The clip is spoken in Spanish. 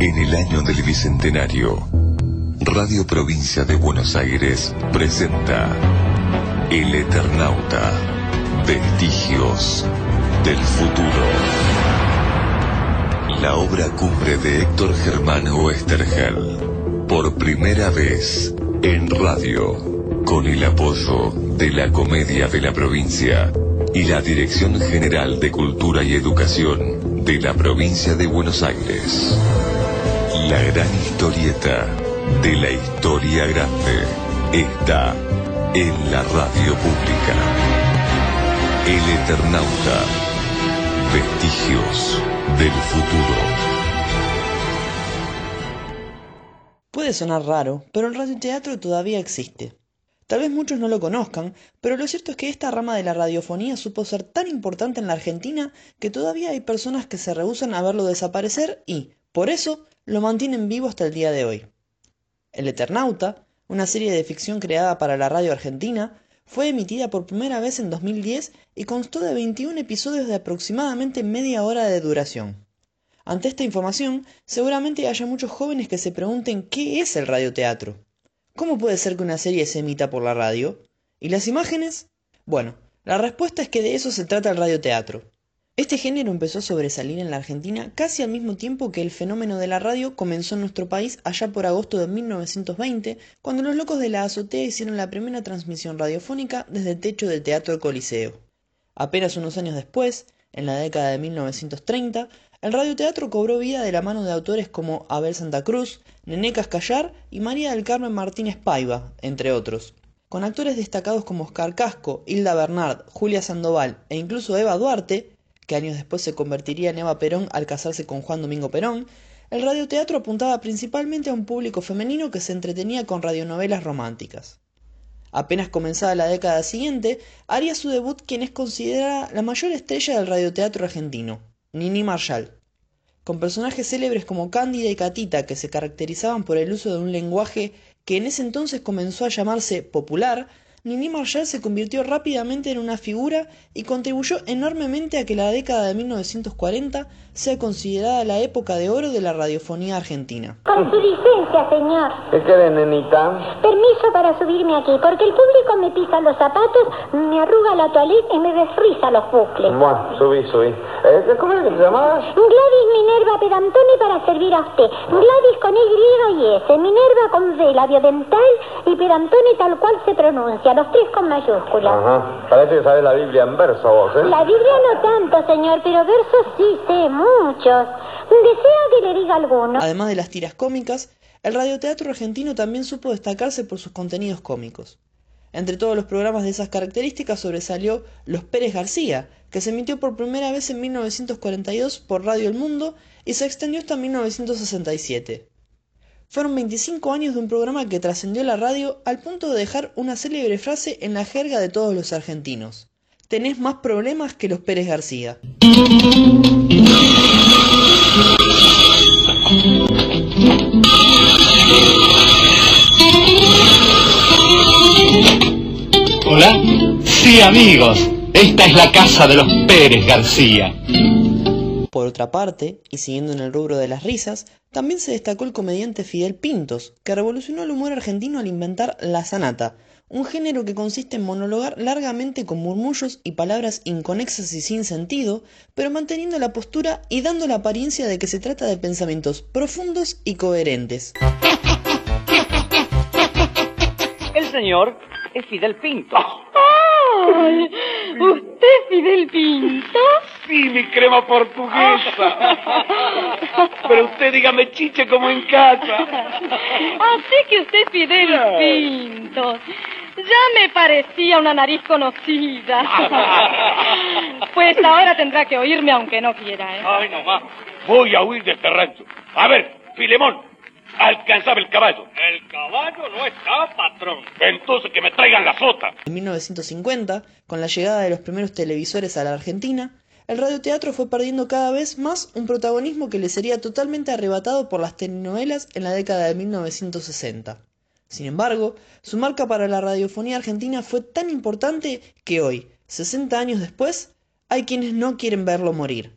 En el año del Bicentenario, Radio Provincia de Buenos Aires presenta El Eternauta, Vestigios del Futuro. La obra cumbre de Héctor Germán Oestergel, por primera vez en radio, con el apoyo de la Comedia de la Provincia y la Dirección General de Cultura y Educación de la Provincia de Buenos Aires. La gran historieta de la historia grande está en la radio pública. El Eternauta. Vestigios del futuro. Puede sonar raro, pero el radioteatro todavía existe. Tal vez muchos no lo conozcan, pero lo cierto es que esta rama de la radiofonía supo ser tan importante en la Argentina que todavía hay personas que se rehusan a verlo desaparecer y, por eso, lo mantienen vivo hasta el día de hoy. El Eternauta, una serie de ficción creada para la radio argentina, fue emitida por primera vez en 2010 y constó de 21 episodios de aproximadamente media hora de duración. Ante esta información, seguramente haya muchos jóvenes que se pregunten qué es el radioteatro. ¿Cómo puede ser que una serie se emita por la radio? ¿Y las imágenes? Bueno, la respuesta es que de eso se trata el radioteatro. Este género empezó a sobresalir en la Argentina casi al mismo tiempo que el fenómeno de la radio comenzó en nuestro país allá por agosto de 1920, cuando los locos de la azotea hicieron la primera transmisión radiofónica desde el techo del Teatro Coliseo. Apenas unos años después, en la década de 1930, el radioteatro cobró vida de la mano de autores como Abel Santa Cruz, Nené Cascallar y María del Carmen Martínez Paiva, entre otros. Con actores destacados como Oscar Casco, Hilda Bernard, Julia Sandoval e incluso Eva Duarte, que años después se convertiría en Eva Perón al casarse con Juan Domingo Perón, el radioteatro apuntaba principalmente a un público femenino que se entretenía con radionovelas románticas. Apenas comenzada la década siguiente, haría su debut quien es considerada la mayor estrella del radioteatro argentino, Nini Marshall. Con personajes célebres como Cándida y Catita que se caracterizaban por el uso de un lenguaje que en ese entonces comenzó a llamarse popular, Nini Marshall se convirtió rápidamente en una figura y contribuyó enormemente a que la década de 1940 sea considerada la época de oro de la radiofonía argentina. Con su licencia, señor. ¿Qué querés, nenita? Permiso para subirme aquí, porque el público me pisa los zapatos, me arruga la toaleta y me desriza los bucles. Bueno, subí, subí. Eh, ¿Cómo es que te llamabas? Gladys Minerva Pedantoni para servir a usted. Gladys con Y y S, Minerva con D, labio dental y Pedantoni tal cual se pronuncia, los tres con mayúsculas. Ajá. Parece que sabes la Biblia en verso vos, ¿eh? La Biblia no tanto, señor, pero versos sí sé, muchos. ¿Desea que le diga alguno? Además de las tiras cómicas, el radioteatro argentino también supo destacarse por sus contenidos cómicos. Entre todos los programas de esas características sobresalió Los Pérez García, que se emitió por primera vez en 1942 por Radio El Mundo y se extendió hasta 1967. Fueron 25 años de un programa que trascendió la radio al punto de dejar una célebre frase en la jerga de todos los argentinos. Tenés más problemas que los Pérez García. Hola. Sí, amigos. Esta es la casa de los Pérez García. Por otra parte, y siguiendo en el rubro de las risas, también se destacó el comediante Fidel Pintos, que revolucionó el humor argentino al inventar la sanata, un género que consiste en monologar largamente con murmullos y palabras inconexas y sin sentido, pero manteniendo la postura y dando la apariencia de que se trata de pensamientos profundos y coherentes. El señor es Fidel Pinto. ¡Ay! ¿Usted es Fidel Pinto? Sí, mi crema portuguesa. Pero usted dígame chiche como en casa. Así que usted es Fidel Pinto. Ya me parecía una nariz conocida. Pues ahora tendrá que oírme aunque no quiera, ¿eh? Ay, no más. Voy a huir de este rancho. A ver, Filemón, alcanzaba el caballo. El caballo no está, patrón. Entonces que me traigan la sota. En 1950, con la llegada de los primeros televisores a la Argentina, el radioteatro fue perdiendo cada vez más un protagonismo que le sería totalmente arrebatado por las telenovelas en la década de 1960. Sin embargo, su marca para la radiofonía argentina fue tan importante que hoy, 60 años después, hay quienes no quieren verlo morir.